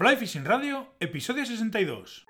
Fly Fishing Radio, episodio 62.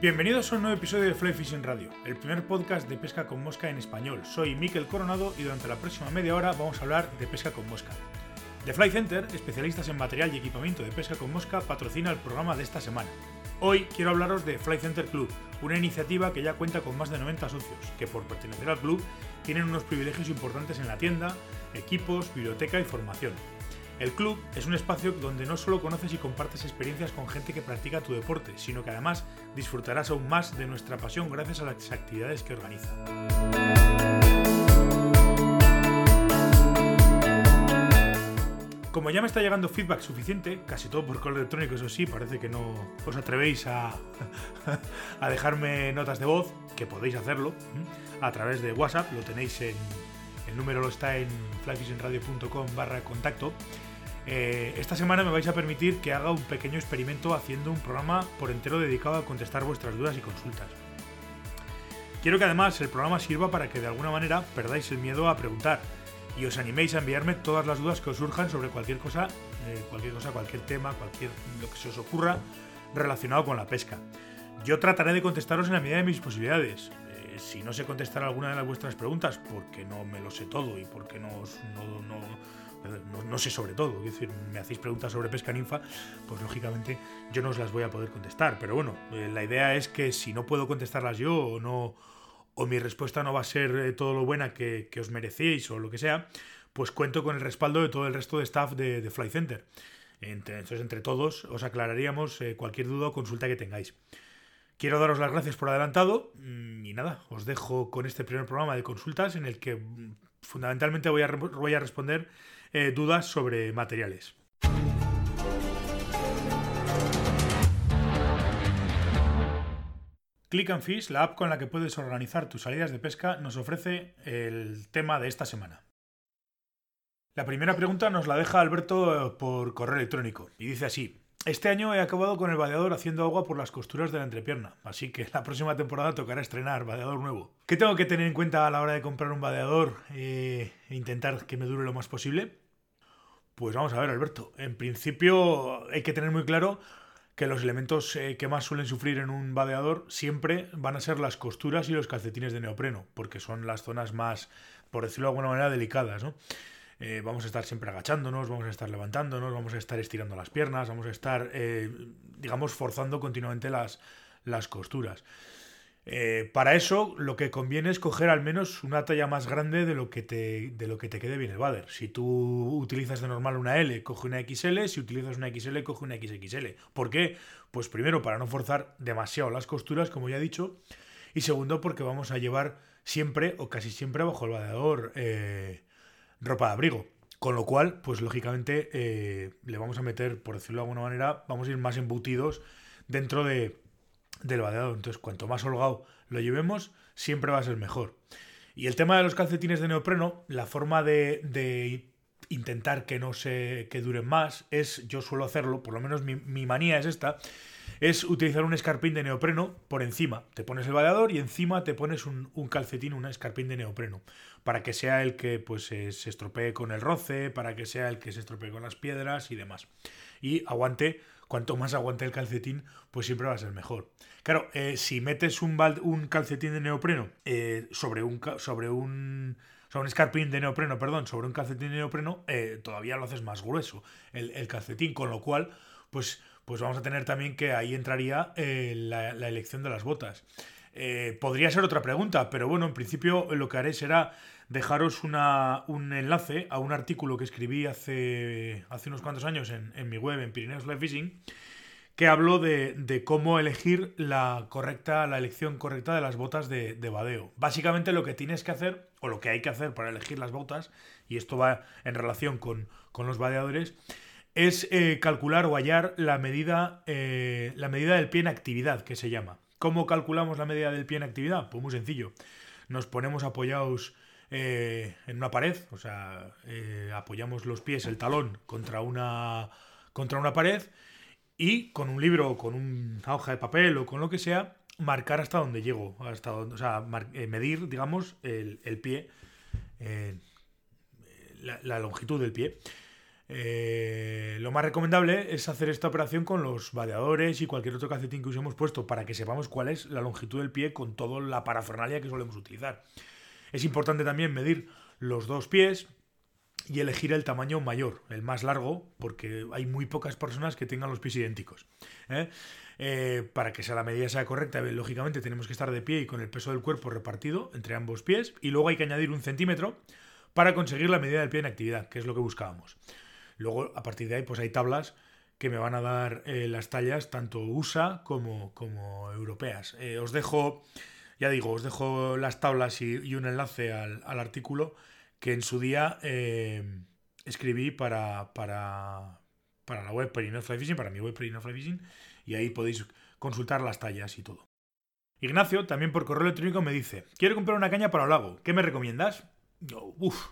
Bienvenidos a un nuevo episodio de Fly Fishing Radio, el primer podcast de pesca con mosca en español. Soy Miquel Coronado y durante la próxima media hora vamos a hablar de pesca con mosca. The Fly Center, especialistas en material y equipamiento de pesca con mosca, patrocina el programa de esta semana. Hoy quiero hablaros de Fly Center Club, una iniciativa que ya cuenta con más de 90 socios, que por pertenecer al club tienen unos privilegios importantes en la tienda, equipos, biblioteca y formación. El club es un espacio donde no solo conoces y compartes experiencias con gente que practica tu deporte, sino que además disfrutarás aún más de nuestra pasión gracias a las actividades que organiza. Como ya me está llegando feedback suficiente, casi todo por correo electrónico, eso sí, parece que no os atrevéis a, dejarme notas de voz, que podéis hacerlo a través de WhatsApp, lo tenéis en, el número lo está en flyfishingradio.com barra contacto. Eh, esta semana me vais a permitir que haga un pequeño experimento haciendo un programa por entero dedicado a contestar vuestras dudas y consultas. Quiero que además el programa sirva para que de alguna manera perdáis el miedo a preguntar y os animéis a enviarme todas las dudas que os surjan sobre cualquier cosa, eh, cualquier cosa, cualquier tema, cualquier lo que se os ocurra relacionado con la pesca. Yo trataré de contestaros en la medida de mis posibilidades. Eh, si no sé contestar alguna de las vuestras preguntas, porque no me lo sé todo y porque no, no, no no, sé sobre todo, es decir, me hacéis preguntas sobre pesca ninfa, pues lógicamente yo no os las voy a poder contestar. Pero bueno, eh, la idea es que si no puedo contestarlas yo o no o mi respuesta no va a ser eh, todo lo buena que, os merecéis o lo que sea, pues cuento con el respaldo de todo el resto de staff de, de Fly Center. entonces, entre todos os aclararíamos eh, cualquier duda o consulta que tengáis. Quiero daros las gracias por adelantado mm, y nada, os dejo con este primer programa de consultas en el que mm, fundamentalmente voy a, voy a responder eh, dudas sobre materiales. Click and Fish, la app con la que puedes organizar tus salidas de pesca, nos ofrece el tema de esta semana. La primera pregunta nos la deja Alberto por correo electrónico y dice así: Este año he acabado con el vadeador haciendo agua por las costuras de la entrepierna, así que la próxima temporada tocará estrenar vadeador nuevo. ¿Qué tengo que tener en cuenta a la hora de comprar un vadeador e intentar que me dure lo más posible? Pues vamos a ver, Alberto. En principio hay que tener muy claro que los elementos eh, que más suelen sufrir en un vadeador siempre van a ser las costuras y los calcetines de neopreno, porque son las zonas más, por decirlo de alguna manera, delicadas, ¿no? Eh, vamos a estar siempre agachándonos, vamos a estar levantándonos, vamos a estar estirando las piernas, vamos a estar, eh, digamos, forzando continuamente las, las costuras. Eh, para eso lo que conviene es coger al menos una talla más grande de lo que te, de lo que te quede bien el bader. Si tú utilizas de normal una L, coge una XL, si utilizas una XL, coge una XXL. ¿Por qué? Pues primero para no forzar demasiado las costuras, como ya he dicho, y segundo porque vamos a llevar siempre o casi siempre bajo el vadeador eh, ropa de abrigo. Con lo cual, pues lógicamente eh, le vamos a meter, por decirlo de alguna manera, vamos a ir más embutidos dentro de, del vadeador. Entonces, cuanto más holgado lo llevemos, siempre va a ser mejor. Y el tema de los calcetines de neopreno, la forma de, intentar que no se que duren más es, yo suelo hacerlo, por lo menos mi, manía es esta, es utilizar un escarpín de neopreno por encima. Te pones el vadeador y encima te pones un, calcetín, un escarpín de neopreno, para que sea el que pues, se estropee con el roce, para que sea el que se estropee con las piedras y demás. Y aguante cuanto más aguante el calcetín, pues siempre va a ser mejor. Claro, eh, si metes un, calcetín de neopreno eh, sobre un sobre un un escarpín de neopreno, perdón, sobre un calcetín de neopreno, eh, todavía lo haces más grueso el, calcetín, con lo cual, pues, pues vamos a tener también que ahí entraría la, elección de las botas. podría ser otra pregunta, pero bueno, en principio lo que haré será dejaros un enlace a un artículo que escribí hace, unos cuantos años en, mi web, en Pirineos Life Fishing, que habló de, cómo elegir la correcta, la elección correcta de las botas de, de badeo. Básicamente lo que tienes que hacer, o lo que hay que hacer para elegir las botas, y esto va en relación con, los vadeadores, es eh, calcular o hallar la medida, eh, la medida del pie en actividad, que se llama ¿Cómo calculamos la medida del pie en actividad? Pues muy sencillo. Nos ponemos apoyados eh, en una pared, o sea, eh, apoyamos los pies, el talón, contra una, contra una pared y con un libro o con una hoja de papel o con lo que sea, marcar hasta donde llego, hasta donde, o sea, eh, medir, digamos, el, pie, la, longitud del pie. lo más recomendable es hacer esta operación con los vadeadores y cualquier otro calcetín que usemos puesto para que sepamos cuál es la longitud del pie con toda la parafernalia que solemos utilizar. Es importante también medir los dos pies y elegir el tamaño mayor, el más largo, porque hay muy pocas personas que tengan los pies idénticos. ¿eh? Eh, para que sea la medida sea correcta, lógicamente tenemos que estar de pie y con el peso del cuerpo repartido entre ambos pies, y luego hay que añadir un centímetro para conseguir la medida del pie en actividad, que es lo que buscábamos. Luego, a partir de ahí, pues hay tablas que me van a dar eh, las tallas tanto USA como, como europeas. os dejo ya digo, os dejo las tablas y, un enlace al, artículo que en su día eh, escribí para, para, para, la web Perino Fly Fishing, para mi web Perino Fly Fishing, y ahí podéis consultar las tallas y todo. Ignacio, también por correo electrónico, me dice: Quiero comprar una caña para el lago, ¿qué me recomiendas? Uff.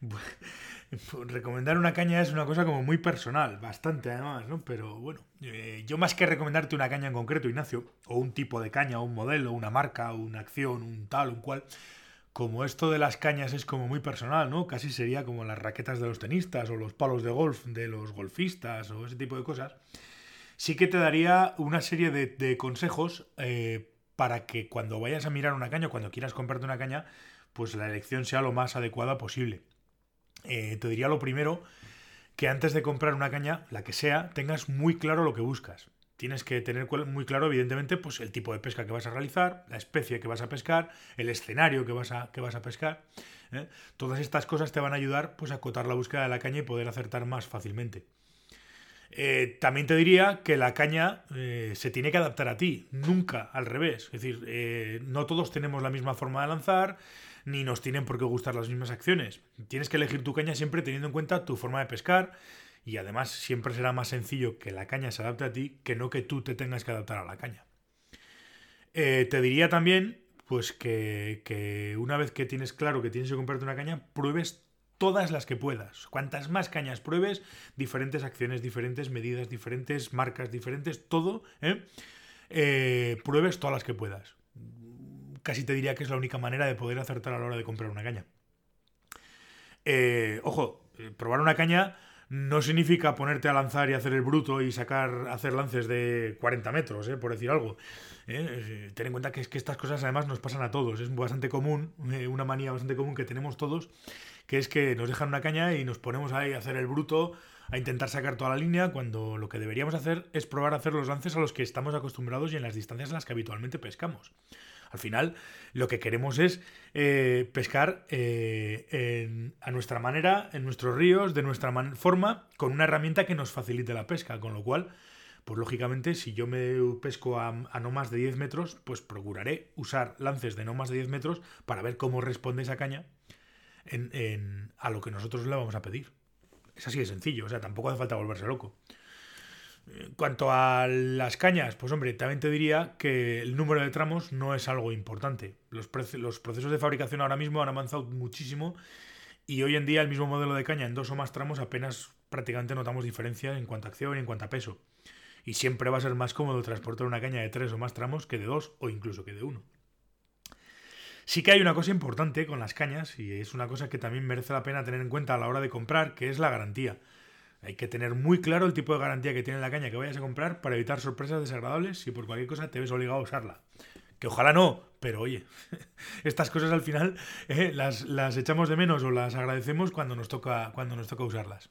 recomendar una caña es una cosa como muy personal, bastante además, ¿no? Pero bueno, eh, yo más que recomendarte una caña en concreto, Ignacio, o un tipo de caña, o un modelo, una marca, una acción, un tal, un cual, como esto de las cañas es como muy personal, ¿no? Casi sería como las raquetas de los tenistas o los palos de golf de los golfistas o ese tipo de cosas. Sí que te daría una serie de, consejos eh, para que cuando vayas a mirar una caña, cuando quieras comprarte una caña, pues la elección sea lo más adecuada posible. Eh, te diría lo primero, que antes de comprar una caña, la que sea, tengas muy claro lo que buscas. Tienes que tener muy claro, evidentemente, pues el tipo de pesca que vas a realizar, la especie que vas a pescar, el escenario que vas a, que vas a pescar. ¿eh? Todas estas cosas te van a ayudar pues, a acotar la búsqueda de la caña y poder acertar más fácilmente. Eh, también te diría que la caña se tiene que adaptar a ti, nunca al revés. Es decir, no todos tenemos la misma forma de lanzar, ni nos tienen por qué gustar las mismas acciones. Tienes que elegir tu caña siempre teniendo en cuenta tu forma de pescar y además siempre será más sencillo que la caña se adapte a ti que no que tú te tengas que adaptar a la caña. Eh, te diría también pues que, que, una vez que tienes claro que tienes que comprarte una caña, pruebes todas las que puedas. Cuantas más cañas pruebes, diferentes acciones, diferentes medidas, diferentes marcas, diferentes, todo, ¿eh? Eh, pruebes todas las que puedas casi te diría que es la única manera de poder acertar a la hora de comprar una caña. Eh, ojo, eh, probar una caña no significa ponerte a lanzar y hacer el bruto y sacar, hacer lances de 40 metros, eh, por decir algo. ten en cuenta que, es que estas cosas además nos pasan a todos. Es bastante común, una manía bastante común que tenemos todos, que es que nos dejan una caña y nos ponemos ahí a hacer el bruto, a intentar sacar toda la línea, cuando lo que deberíamos hacer es probar a hacer los lances a los que estamos acostumbrados y en las distancias en las que habitualmente pescamos. Al final, lo que queremos es eh, pescar eh, a nuestra manera, en nuestros ríos, de nuestra forma, con una herramienta que nos facilite la pesca. Con lo cual, pues lógicamente, si yo me pesco a, no más de 10 metros, pues procuraré usar lances de no más de 10 metros para ver cómo responde esa caña a lo que nosotros le vamos a pedir. Es así de sencillo, o sea, tampoco hace falta volverse loco. En cuanto a las cañas, pues hombre, también te diría que el número de tramos no es algo importante. Los, los, procesos de fabricación ahora mismo han avanzado muchísimo y hoy en día el mismo modelo de caña en dos o más tramos apenas prácticamente notamos diferencia en cuanto a acción y en cuanto a peso. Y siempre va a ser más cómodo transportar una caña de tres o más tramos que de dos o incluso que de uno. Sí que hay una cosa importante con las cañas y es una cosa que también merece la pena tener en cuenta a la hora de comprar, que es la garantía. Hay que tener muy claro el tipo de garantía que tiene la caña que vayas a comprar para evitar sorpresas desagradables si por cualquier cosa te ves obligado a usarla. Que ojalá no, pero oye, estas cosas al final eh, las, echamos de menos o las agradecemos cuando nos, toca, cuando nos toca usarlas.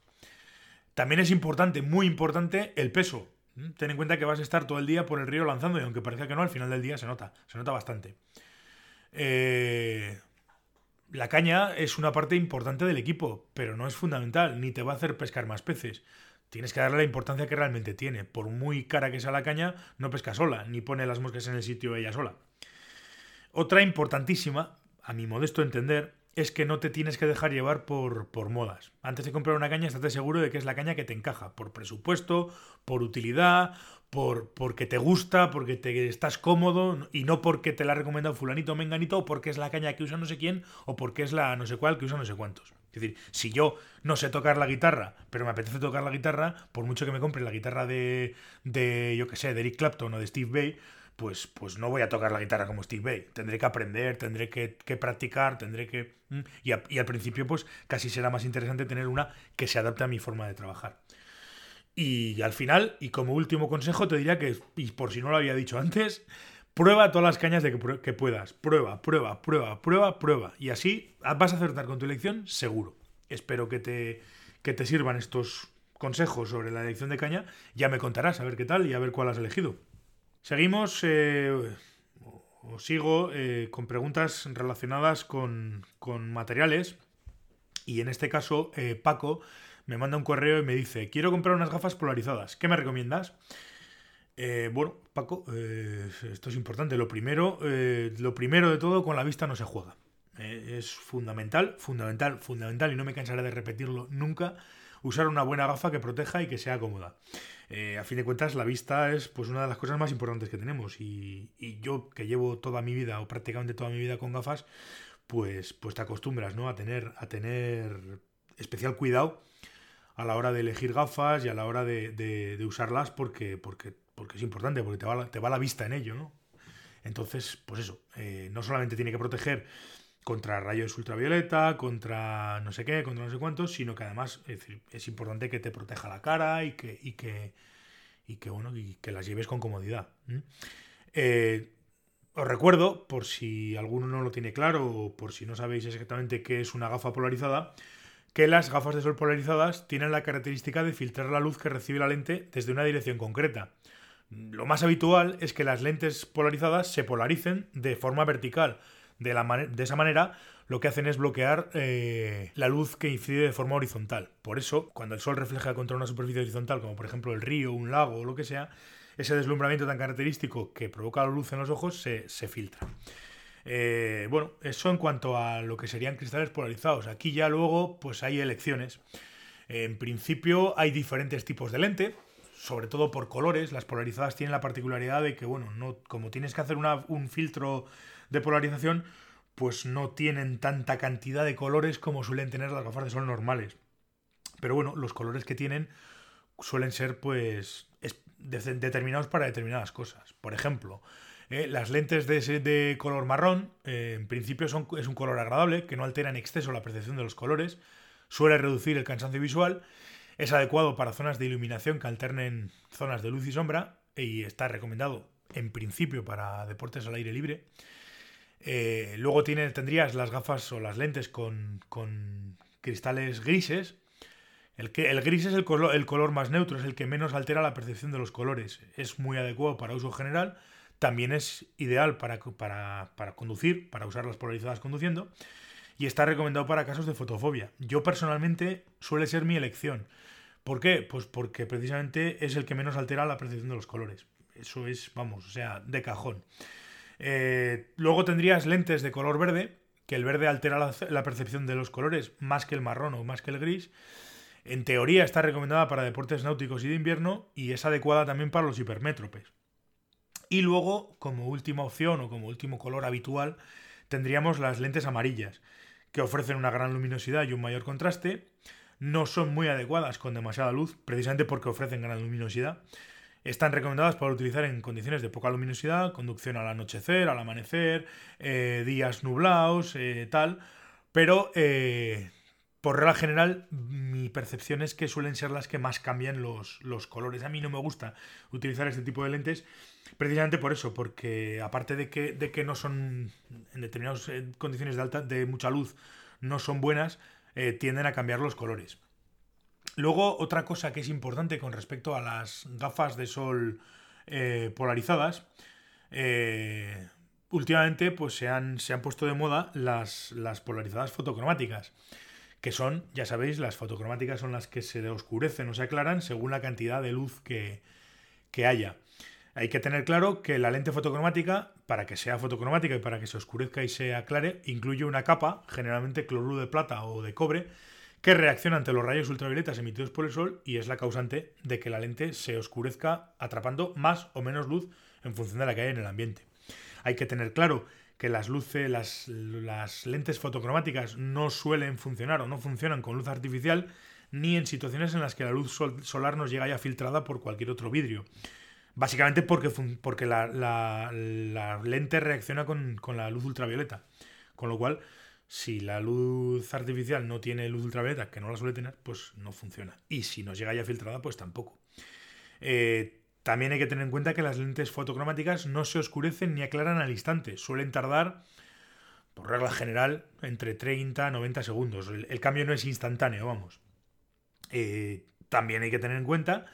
También es importante, muy importante, el peso. ¿Mm? Ten en cuenta que vas a estar todo el día por el río lanzando y aunque parezca que no, al final del día se nota, se nota bastante. Eh, la caña es una parte importante del equipo, pero no es fundamental, ni te va a hacer pescar más peces. Tienes que darle la importancia que realmente tiene. Por muy cara que sea la caña, no pesca sola, ni pone las moscas en el sitio ella sola. Otra importantísima, a mi modesto entender, es que no te tienes que dejar llevar por, por modas. Antes de comprar una caña, estate seguro de que es la caña que te encaja, por presupuesto, por utilidad, por, porque te gusta, porque te estás cómodo y no porque te la ha recomendado fulanito o menganito o porque es la caña que usa no sé quién o porque es la no sé cuál que usa no sé cuántos. Es decir, si yo no sé tocar la guitarra, pero me apetece tocar la guitarra, por mucho que me compre la guitarra de, de yo qué sé, de Eric Clapton o de Steve Bay, pues, pues no voy a tocar la guitarra como Steve Bay. Tendré que aprender, tendré que, practicar, tendré que... Y, y, al principio, pues casi será más interesante tener una que se adapte a mi forma de trabajar. Y al final, y como último consejo, te diría que, y por si no lo había dicho antes, prueba todas las cañas de que, puedas. Prueba, prueba, prueba, prueba, prueba. Y así vas a acertar con tu elección seguro. Espero que te, que te sirvan estos consejos sobre la elección de caña. Ya me contarás a ver qué tal y a ver cuál has elegido. Seguimos, eh, o sigo, eh, con preguntas relacionadas con, con, materiales. Y en este caso, eh, Paco me manda un correo y me dice, quiero comprar unas gafas polarizadas, ¿qué me recomiendas? Eh, bueno, Paco, eh, esto es importante. Lo primero, eh, lo primero de todo, con la vista no se juega. es fundamental, fundamental, fundamental, y no me cansaré de repetirlo nunca, usar una buena gafa que proteja y que sea cómoda. a fin de cuentas, la vista es pues una de las cosas más importantes que tenemos. Y, y, yo, que llevo toda mi vida, o prácticamente toda mi vida con gafas, pues, pues te acostumbras ¿no? a, tener, a tener especial cuidado a la hora de elegir gafas y a la hora de, usarlas porque, porque, porque es importante, porque te va, la, te va la vista en ello, ¿no? Entonces, pues eso, eh, no solamente tiene que proteger contra rayos ultravioleta, contra no sé qué, contra no sé cuántos, sino que además es, importante que te proteja la cara y que, y que, y que, bueno, y que las lleves con comodidad. Eh, os recuerdo, por si alguno no lo tiene claro o por si no sabéis exactamente qué es una gafa polarizada, que las gafas de sol polarizadas tienen la característica de filtrar la luz que recibe la lente desde una dirección concreta. Lo más habitual es que las lentes polarizadas se polaricen de forma vertical. De, esa manera, lo que hacen es bloquear eh, la luz que incide de forma horizontal. Por eso, cuando el sol refleja contra una superficie horizontal, como por ejemplo el río, un lago o lo que sea, ese deslumbramiento tan característico que provoca la luz en los ojos se, se filtra. Eh, bueno, eso en cuanto a lo que serían cristales polarizados. Aquí ya luego pues hay elecciones. En principio hay diferentes tipos de lente, sobre todo por colores. Las polarizadas tienen la particularidad de que, bueno, no, como tienes que hacer un filtro de polarización, pues no tienen tanta cantidad de colores como suelen tener las gafas de sol normales. Pero bueno, los colores que tienen suelen ser pues determinados para determinadas cosas. Por ejemplo, eh, las lentes de, color marrón, eh, en principio, son, es un color agradable, que no altera en exceso la percepción de los colores, suele reducir el cansancio visual, es adecuado para zonas de iluminación que alternen zonas de luz y sombra y está recomendado en principio para deportes al aire libre. Eh, luego tiene, tendrías las gafas o las lentes con, cristales grises. El, que, el gris es el el color más neutro, es el que menos altera la percepción de los colores. Es muy adecuado para uso general también es ideal para, para, conducir, para usar las polarizadas conduciendo, y está recomendado para casos de fotofobia. Yo personalmente suele ser mi elección. ¿Por qué? Pues porque precisamente es el que menos altera la percepción de los colores. Eso es, vamos, o sea, de cajón. Eh, luego tendrías lentes de color verde, que el verde altera la, la, percepción de los colores más que el marrón o más que el gris. En teoría está recomendada para deportes náuticos y de invierno y es adecuada también para los hipermétropes. Y luego, como última opción o como último color habitual, tendríamos las lentes amarillas, que ofrecen una gran luminosidad y un mayor contraste. No son muy adecuadas con demasiada luz, precisamente porque ofrecen gran luminosidad. Están recomendadas para utilizar en condiciones de poca luminosidad, conducción al anochecer, al amanecer, eh, días nublados, eh, tal. Pero eh, por regla general, mi percepción es que suelen ser las que más cambian los, los colores. A mí no me gusta utilizar este tipo de lentes Precisamente por eso, porque aparte de que, de que no son, en determinadas eh, condiciones de, alta, de mucha luz, no son buenas, eh, tienden a cambiar los colores. Luego, otra cosa que es importante con respecto a las gafas de sol eh, polarizadas, últimamente pues, se, han, se han puesto de moda las, las polarizadas fotocromáticas que son, ya sabéis, las fotocromáticas son las que se oscurecen o se aclaran según la cantidad de luz que, que haya. Hay que tener claro que la lente fotocromática, para que sea fotocromática y para que se oscurezca y se aclare, incluye una capa, generalmente cloruro de plata o de cobre, que reacciona ante los rayos ultravioletas emitidos por el sol y es la causante de que la lente se oscurezca atrapando más o menos luz en función de la que hay en el ambiente. Hay que tener claro que las luces, las, las lentes fotocromáticas no suelen funcionar o no funcionan con luz artificial ni en situaciones en las que la luz solar nos llega ya filtrada por cualquier otro vidrio. Básicamente porque, porque la, lente reacciona con, la luz ultravioleta. Con lo cual, si la luz artificial no tiene luz ultravioleta, que no la suele tener, pues no funciona. Y si nos llega ya filtrada, pues tampoco. Eh, también hay que tener en cuenta que las lentes fotocromáticas no se oscurecen ni aclaran al instante. Suelen tardar, por regla general, entre 30 y 90 segundos. El, cambio no es instantáneo, vamos. Eh, también hay que tener en cuenta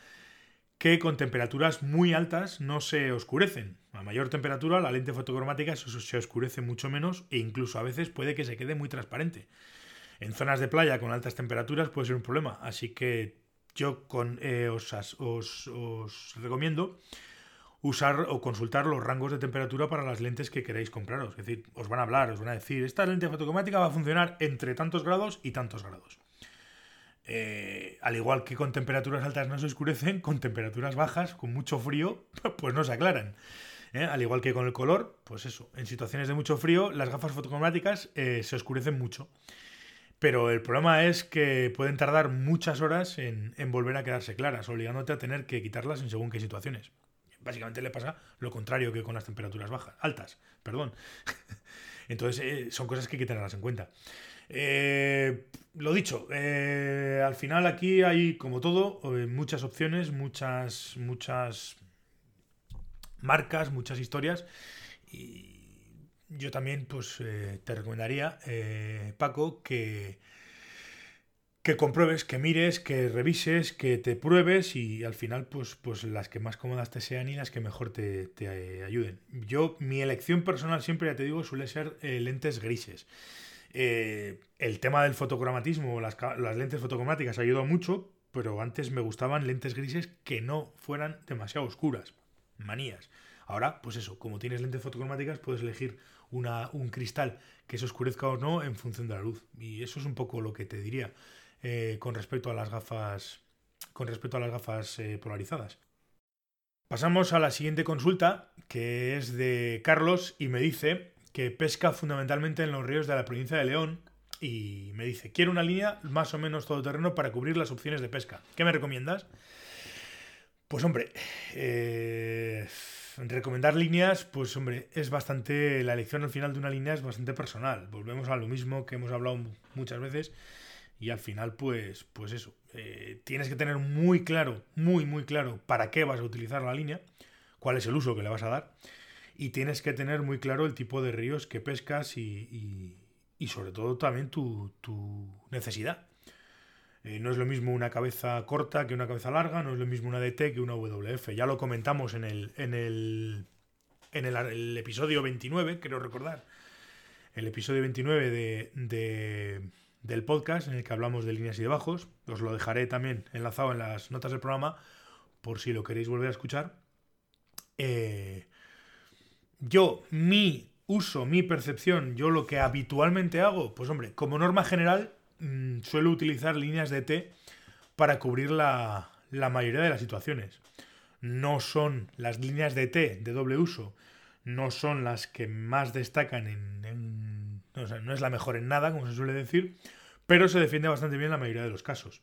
que con temperaturas muy altas no se oscurecen. A mayor temperatura la lente fotocromática se oscurece mucho menos e incluso a veces puede que se quede muy transparente. En zonas de playa con altas temperaturas puede ser un problema, así que yo con, eh, os, recomiendo usar o consultar los rangos de temperatura para las lentes que queráis compraros. Es decir, os van a hablar, os van a decir, esta lente fotocromática va a funcionar entre tantos grados y tantos grados. Eh, al igual que con temperaturas altas no se oscurecen, con temperaturas bajas, con mucho frío, pues no se aclaran. ¿eh? Al igual que con el color, pues eso, en situaciones de mucho frío, las gafas fotocromáticas se oscurecen mucho. Pero el problema es que pueden tardar muchas horas en, volver a quedarse claras, obligándote a tener que quitarlas en según qué situaciones. Básicamente le pasa lo contrario que con las temperaturas bajas, altas, perdón. Entonces eh, son cosas que hay que tenerlas en cuenta. Eh, lo dicho, eh, al final aquí hay, como todo, muchas opciones, muchas, muchas marcas, muchas historias. Yo también pues eh, te recomendaría, eh, Paco, que, que compruebes, que mires, que revises, que te pruebes y al final pues, pues las que más cómodas te sean y las que mejor te, te ayuden. Yo, mi elección personal siempre, ya te digo, suele ser eh, lentes grises. el tema del fotocromatismo, las, las lentes fotocromáticas ayudó mucho, pero antes me gustaban lentes grises que no fueran demasiado oscuras. Manías. Ahora, pues eso, como tienes lentes fotocromáticas, puedes elegir un cristal que se oscurezca o no en función de la luz. Y eso es un poco lo que te diría eh, con respecto a las gafas. Con respecto a las gafas eh, polarizadas. Pasamos a la siguiente consulta, que es de Carlos, y me dice que pesca fundamentalmente en los ríos de la provincia de León. Y me dice, quiero una línea más o menos todoterreno para cubrir las opciones de pesca. ¿Qué me recomiendas? Pues hombre, eh, recomendar líneas, pues hombre, es bastante. La elección al final de una línea es bastante personal. Volvemos a lo mismo que hemos hablado muchas veces. Y al final, pues, pues eso. Eh, tienes que tener muy claro, muy, muy claro para qué vas a utilizar la línea, cuál es el uso que le vas a dar. Y tienes que tener muy claro el tipo de ríos que pescas y, y, sobre todo también tu, tu necesidad. Eh, no es lo mismo una cabeza corta que una cabeza larga, no es lo mismo una DT que una WF. Ya lo comentamos en el, en el, en el, episodio 29, creo recordar. El episodio 29 de, del podcast en el que hablamos de líneas y de bajos. Os lo dejaré también enlazado en las notas del programa por si lo queréis volver a escuchar. Eh, yo, mi uso, mi percepción, yo lo que habitualmente hago, pues hombre, como norma general, Mm, suelo utilizar líneas de T para cubrir la, mayoría de las situaciones. No son las líneas de T de doble uso, no son las que más destacan en... no es la mejor en nada, como se suele decir, pero se defiende bastante bien en la mayoría de los casos.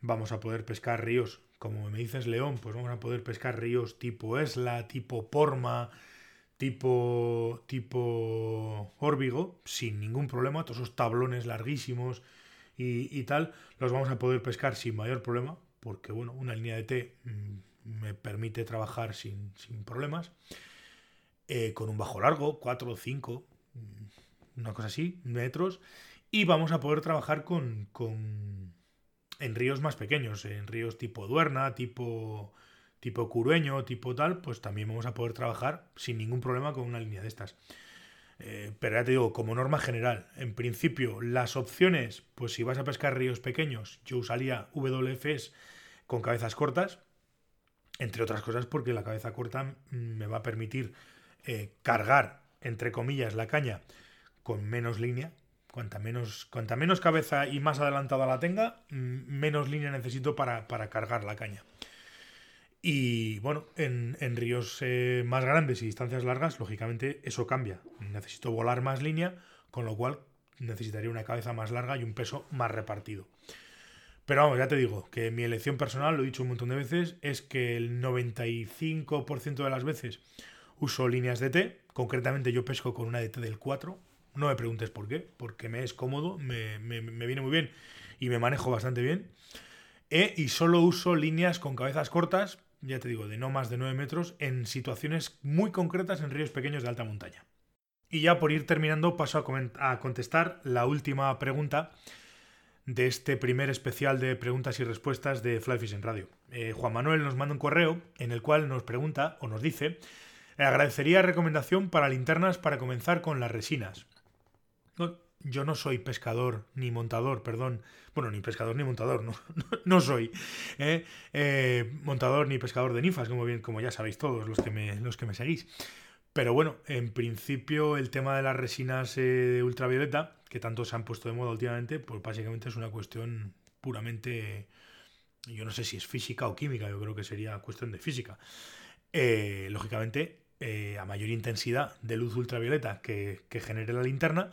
Vamos a poder pescar ríos, como me dices León, pues vamos a poder pescar ríos tipo Esla, tipo Porma, tipo, tipo Órbigo, sin ningún problema, todos esos tablones larguísimos y, tal, los vamos a poder pescar sin mayor problema, porque bueno, una línea de T mm, me permite trabajar sin, problemas, eh, con un bajo largo, 4 o 5, una cosa así, metros, y vamos a poder trabajar con, con en ríos más pequeños, en ríos tipo Duerna, tipo tipo curueño, tipo tal, pues también vamos a poder trabajar sin ningún problema con una línea de estas. Eh, pero ya te digo, como norma general, en principio, las opciones, pues si vas a pescar ríos pequeños, yo usaría WFs con cabezas cortas, entre otras cosas porque la cabeza corta me va a permitir eh, cargar, entre comillas, la caña con menos línea, Cuanta menos, cuanta menos cabeza y más adelantada la tenga, menos línea necesito para, cargar la caña. Y bueno, en, ríos eh, más grandes y distancias largas, lógicamente eso cambia. Necesito volar más línea, con lo cual necesitaría una cabeza más larga y un peso más repartido. Pero vamos, ya te digo, que mi elección personal, lo he dicho un montón de veces, es que el 95% de las veces uso líneas de T. Concretamente yo pesco con una de T del 4, no me preguntes por qué, porque me es cómodo, me, viene muy bien y me manejo bastante bien. E, y solo uso líneas con cabezas cortas, ya te digo, de no más de 9 metros, en situaciones muy concretas en ríos pequeños de alta montaña. Y ya por ir terminando, paso a, contestar la última pregunta de este primer especial de preguntas y respuestas de Fly Fishing Radio. Eh, Juan Manuel nos manda un correo en el cual nos pregunta o nos dice, agradecería recomendación para linternas para comenzar con las resinas yo no soy pescador ni montador, perdón. Bueno, ni pescador ni montador, no, no, soy. ¿eh? Eh, montador ni pescador de ninfas, como, bien, como ya sabéis todos los que, me, los que me seguís. Pero bueno, en principio el tema de las resinas eh, ultravioleta, que tanto se han puesto de moda últimamente, pues básicamente es una cuestión puramente, yo no sé si es física o química, yo creo que sería cuestión de física. lógicamente, a mayor intensidad de luz ultravioleta que, que genere la linterna,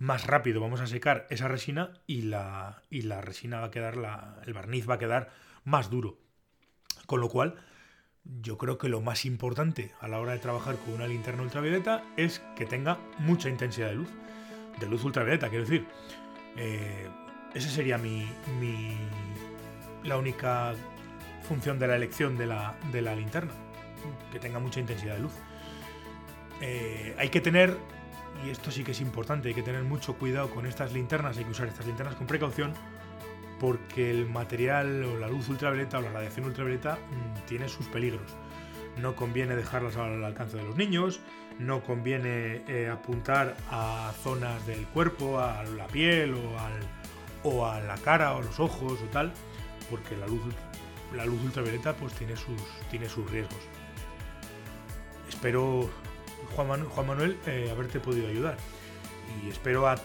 más rápido vamos a secar esa resina y la, y la resina va a quedar, la, el barniz va a quedar más duro. Con lo cual, yo creo que lo más importante a la hora de trabajar con una linterna ultravioleta es que tenga mucha intensidad de luz. De luz ultravioleta, quiero decir. Eh, esa sería mi, mi, la única función de la elección de la, de la linterna. Que tenga mucha intensidad de luz. Eh, hay que tener y esto sí que es importante, hay que tener mucho cuidado con estas linternas, hay que usar estas linternas con precaución, porque el material o la luz ultravioleta o la radiación ultravioleta mm, tiene sus peligros. No conviene dejarlas al alcance de los niños, no conviene eh, apuntar a zonas del cuerpo, a la piel o, al, o a la cara o los ojos o tal, porque la luz, la luz ultravioleta pues tiene sus, tiene sus riesgos. Espero Juan, Manuel, eh, haberte podido ayudar. Y espero, eh,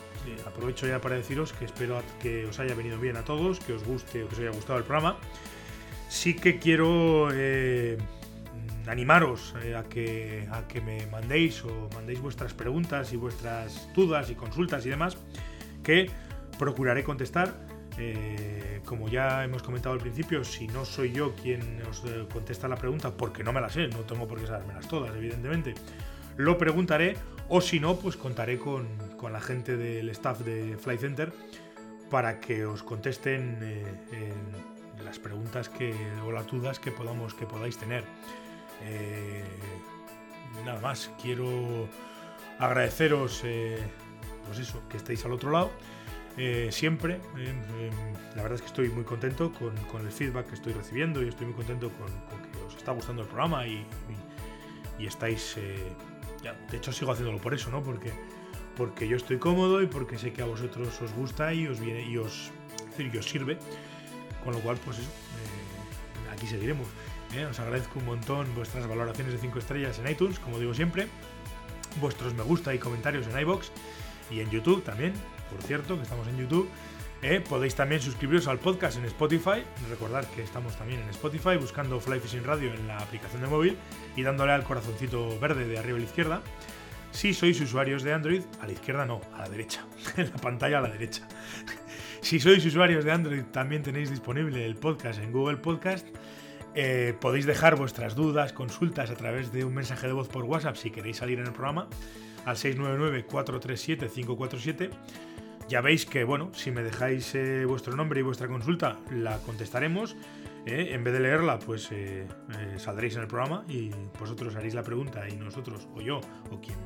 aprovecho ya para deciros que espero que os haya venido bien a todos, que os guste o que os haya gustado el programa. Sí que quiero eh, animaros a, que, a que me mandéis o mandéis vuestras preguntas y vuestras dudas y consultas y demás, que procuraré contestar. como ya hemos comentado al principio, si no soy yo quien os contesta la pregunta, porque no me la sé, no tengo por qué sabérmelas todas, evidentemente, lo preguntaré o si no, pues contaré con, la gente del staff de Flight Center para que os contesten eh, las preguntas que, o las dudas que, podamos, que podáis tener. Eh, nada más, quiero agradeceros eh, pues eso, que estéis al otro lado. siempre, la verdad es que estoy muy contento con, el feedback que estoy recibiendo y estoy muy contento con, que os está gustando el programa y, y estáis de hecho sigo haciéndolo por eso, ¿no? Porque, porque yo estoy cómodo y porque sé que a vosotros os gusta y os viene y os, sirve. Con lo cual, pues eso, eh, aquí seguiremos. ¿eh? Os agradezco un montón vuestras valoraciones de 5 estrellas en iTunes, como digo siempre. Vuestros me gusta y comentarios en iBox y en YouTube también, por cierto, que estamos en YouTube. ¿Eh? podéis también suscribiros al podcast en Spotify. Recordad que estamos también en Spotify buscando Fly Fishing Radio en la aplicación de móvil y dándole al corazoncito verde de arriba a la izquierda. Si sois usuarios de Android, a la izquierda no, a la derecha, en la pantalla a la derecha. si sois usuarios de Android, también tenéis disponible el podcast en Google Podcast. Eh, podéis dejar vuestras dudas, consultas a través de un mensaje de voz por WhatsApp si queréis salir en el programa al 699-437-547 ya veis que, bueno, si me dejáis eh, vuestro nombre y vuestra consulta, la contestaremos. Eh, en vez de leerla, pues eh, saldréis en el programa y vosotros haréis la pregunta y nosotros, o yo, o quien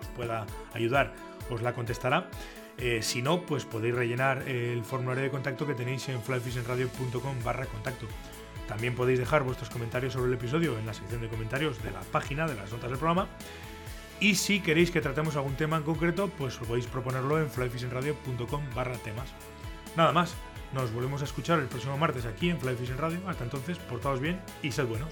os pueda ayudar, os la contestará. si no, pues podéis rellenar el formulario de contacto que tenéis en flyfishingradio.com barra contacto. También podéis dejar vuestros comentarios sobre el episodio en la sección de comentarios de la página de las notas del programa y si queréis que tratemos algún tema en concreto, pues podéis proponerlo en flyfishingradio.com barra temas. Nada más, nos volvemos a escuchar el próximo martes aquí en Fly Radio. Hasta entonces, portaos bien y sed buenos.